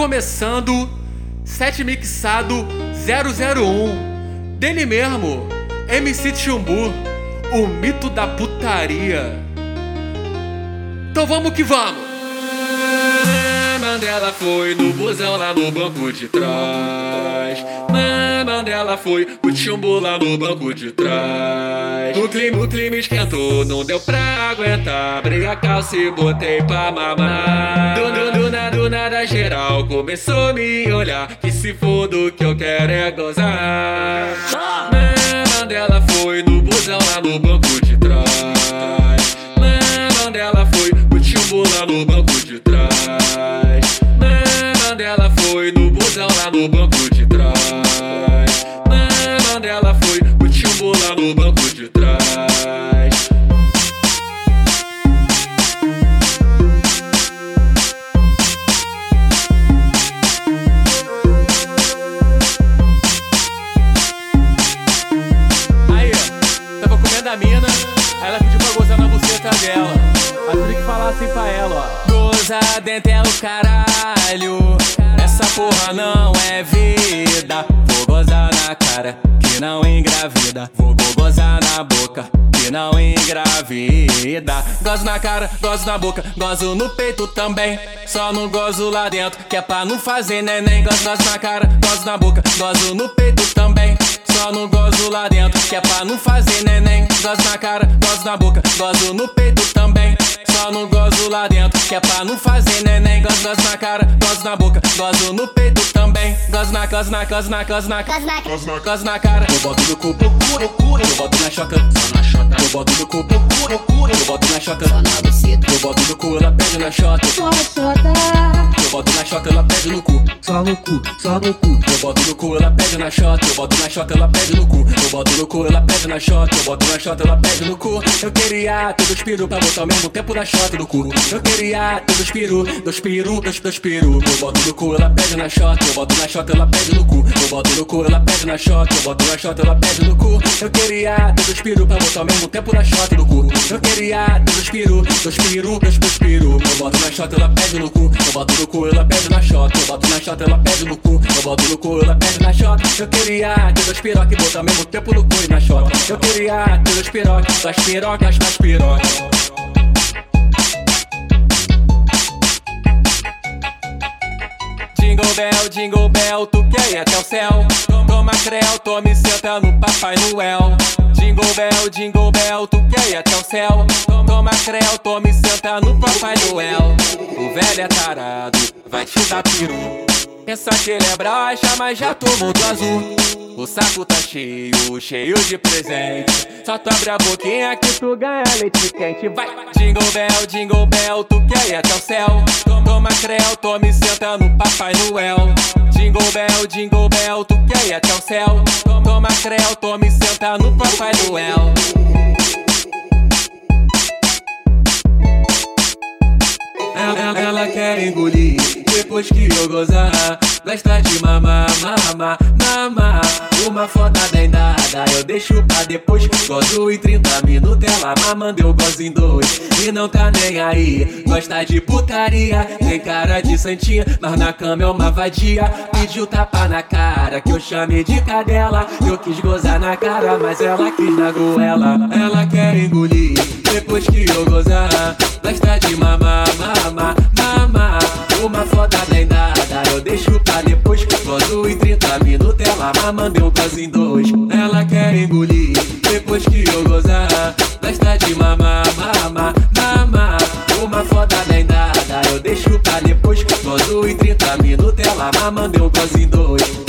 começando Sete Mixado 001 Dele mesmo, MC Chumbu, o mito da putaria Então vamos que vamos! Mandela foi no busão lá no banco de trás. Mandela foi o chumbo lá no banco de trás. O clima, o clima esquentou, não deu pra aguentar. Abri a calça e botei pra mamar. Nada geral começou a me olhar. Que se for do que eu quero é gozar. Mandela foi no busão lá no banco de trás. Mandela foi o chumbo lá no banco de trás. Mandela foi no busão lá no banco de trás. Mandela foi o chumbo lá no banco de trás. Tava comendo a mina, ela pediu pra gozar na buceta dela. Aí que falar assim pra ela, ó. Goza dentro é o caralho. Essa porra não é vida. Vou gozar na cara, que não engravida. Vou, vou gozar na boca, que não engravida. Gozo na cara, gozo na boca, gozo no peito também. Só não gozo lá dentro, que é pra não fazer neném. Gozo, gozo na cara, gozo na boca, gozo no peito também. Só não gozo lá dentro, que é pra não fazer neném. Gozo na cara, gozo na boca, gozo no peito também. Só não gozo lá dentro, que é pra não fazer neném. Gozo, gozo na cara, gozo na boca, gozo no peito também. Gozo na, gozo na, gozo na, gozo na, gozo na, na cara. Eu boto no cu, procura, procura. Eu boto na choca, só na chota. Eu boto no cu, procura, procura. Eu boto na choca, só na buceta. Eu boto no cu, ela pede na chota. Só chota, Eu boto na choca, ela pede no cu. Só no cu, só no cu. Eu boto no cu, ela pede na chota. Eu boto na chota, ela pede no cu. Eu boto no cu, ela pede na chota. Eu boto na chota, ela pede no cu. Eu queria ter dois piru pra botar ao mesmo tempo na chota do cu. Eu queria ter dois piru, dois piru, dois, dois piru. Eu boto no cu, ela pede na chota. Eu boto na chota, ela pede no cu. Eu boto no cu, ela pede na chota. Eu boto na chota, ela pede no cu. Eu queria dois piru pra botar ao mesmo tempo na chota do cu. Eu queria dois piru, dois piru, dois, piru. Eu boto na chota, ela pede no cu. Eu boto no cu, ela pede na chota. Eu boto na chota, ela pede no cu. Eu boto no cu, ela pede na chota. Eu queria ter dois piroca botar ao mesmo tempo no cu e na chota. Eu queria ter dois pirocas, das pirocas, das pirocas. Bell, jingle bell, tu quer ir até o céu? Toma creu, tome senta no Papai Noel. Jingle bell, jingle bell, tu quer ir até o céu? Toma creu, tome senta no Papai Noel. O velho é tarado, vai te dar peru. Pensa que ele é mas já tomou do azul. O saco tá cheio, cheio de presente. Só tu abre a boquinha que tu ganha leite quente. Vai! Jingle bell, jingle bell, tu quer ir até o céu? Toma creu, tome senta no Papai Noel. Jingle bell, jingle bell, tu quer ir até o céu? Toma creu, tome senta no Papai Noel. Ela, ela quer engolir depois que eu gozar. Gosta de mamar, mamar, mamar. Uma foda bem dada, eu deixo pra depois. Gozo em 30 minutos, ela mamando, eu gozo em dois. E não tá nem aí, gosta de putaria. Tem cara de santinha, mas na cama é uma vadia. Pediu tapa na cara, que eu chamei de cadela. Eu quis gozar na cara, mas ela quis na goela. Ela quer engolir depois que eu gozar. Gosta de mamar, mamar, mamar. Uma foda mamando, eu gozo em dois. Ela quer engolir depois que eu gozar. Gosta de mamar, mamar, mamar. Uma foda dada, eu deixo pra depois. Gozo em 30 minutos, ela mamando, eu gozo em dois.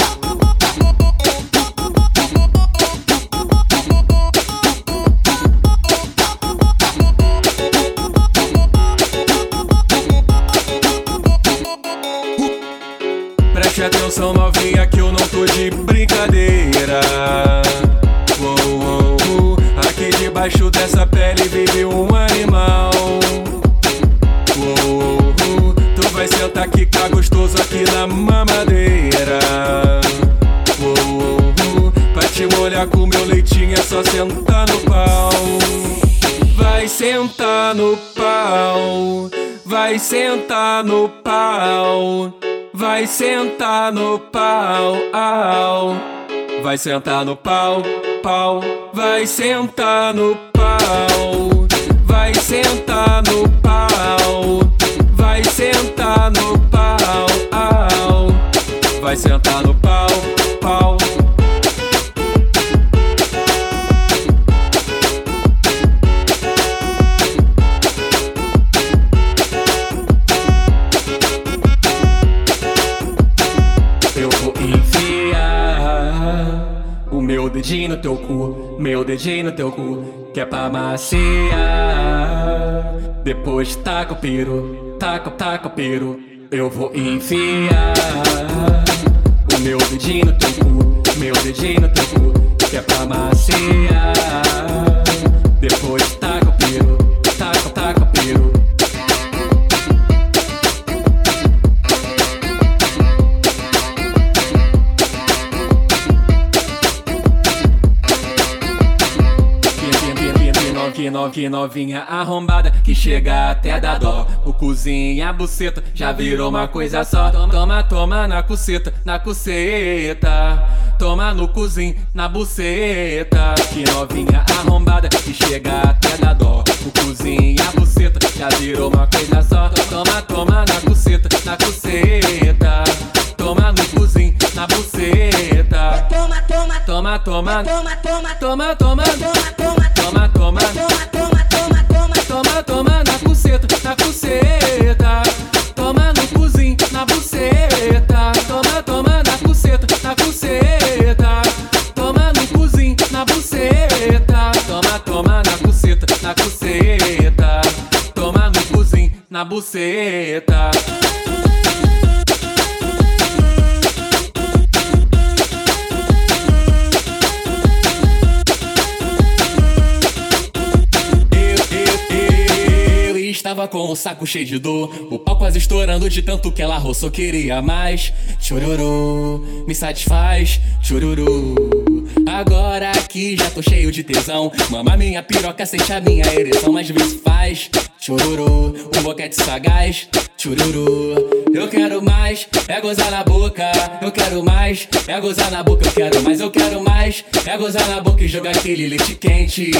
Debaixo dessa pele vive um animal Uou. Tu vai sentar que tá gostoso aqui na mamadeira Uou. Pra te molhar com meu leitinho é só sentar no pau Vai sentar no pau Vai sentar no pau vai sentar no pau, au. Vai sentar no pau, pau, vai sentar no pau, vai sentar no pau, vai sentar no pau, au. Vai sentar no pau. Dedinho no teu cu, meu dedinho no teu cu, que é pra maciar. Depois taca o piro, taca, taca o piro. Eu vou enfiar o meu dedinho no teu cu, meu dedinho no teu cu, que é pra maciar. Depois Que no- que novinha arrombada que chega até da dó. O cozinha, a buceta já virou uma coisa só. Toma, toma na cuceta, na cuceta. Toma no cozinho, na buceta. Que novinha arrombada que chega até da dó. O cozinha, a buceta já virou uma coisa só. Toma, toma na cuceta, na cuceta. Toma no cozinho, na buceta. Toma, toma, Toma, toma, toma, toma, toma, toma, toma, buceta. Toma no cozinho, na buceta. Estava com o saco cheio de dor. O pau quase estourando de tanto que ela roçou. Queria mais. Chororô, me satisfaz. Chororô. Agora aqui já tô cheio de tesão. Mama minha piroca, sente a minha ereção. Mas vê se faz. Chororô, um boquete sagaz. Chororô. Eu quero mais, é gozar na boca. Eu quero mais, é gozar na boca. Eu quero mais, eu quero mais, é gozar na boca e jogar aquele leite quente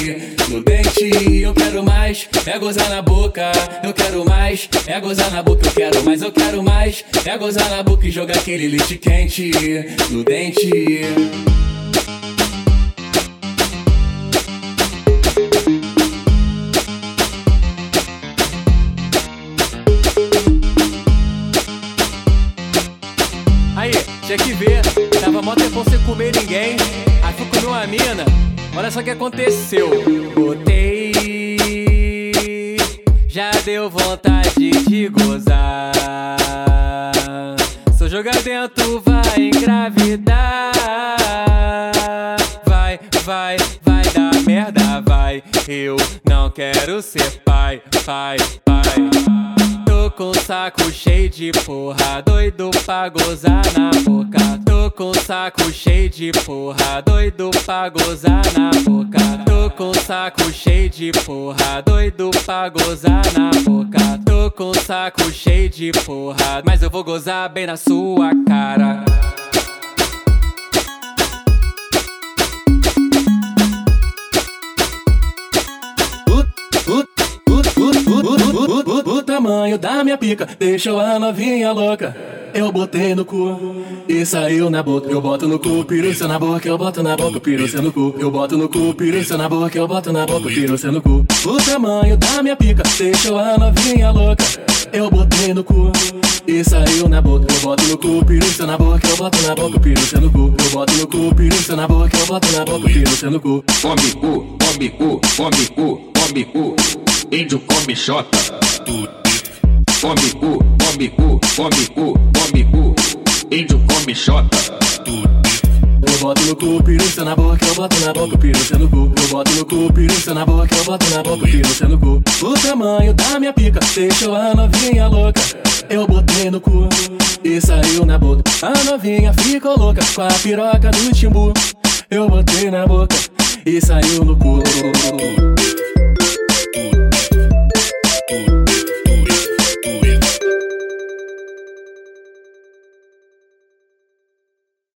no dente. Eu quero mais, é gozar na boca. Eu quero mais, é gozar na boca. Eu quero mais, eu quero mais, é gozar na boca e jogar aquele leite quente no dente. O que aconteceu. Botei, já deu vontade de gozar. Se eu jogar dentro, vai engravidar. Vai, vai, vai dar merda, vai. Eu não quero ser pai, pai, pai. Tô com o saco cheio de porra, doido pra gozar na boca. Tô com saco cheio de porra, doido pra gozar na boca. Tô com saco cheio de porra, doido pra gozar na boca. Tô com saco cheio de porra, mas eu vou gozar bem na sua cara. O, o, o, o tamanho da minha pica deixou a novinha louca. Eu botei no cu e saiu na boca. Eu boto no cu, piruça na boca, eu boto na boca, piruça no cu. Eu boto no cu, piruça na boca, eu boto na boca, piruça no cu. O tamanho da minha pica deixou a novinha louca. Eu botei no cu e saiu na boca. Eu boto no cu, piruça na boca, eu boto na boca, piruça no cu. Eu boto no cu, piruça na boca, eu boto na boca, piruça no cu. Come cu, come cu, come cu, come cu. Índio come xota. Come cu, come cu, come cu, come cu. Índio come xota. Eu boto no cu, piruça na boca, eu boto na boca, piruça no cu. Eu boto no cu, piruça na boca, eu boto na boca, piruça no cu. O tamanho da minha pica deixou a novinha louca. Eu botei no cu e saiu na boca. A novinha ficou louca com a piroca do timbu. Eu botei na boca e saiu no cu.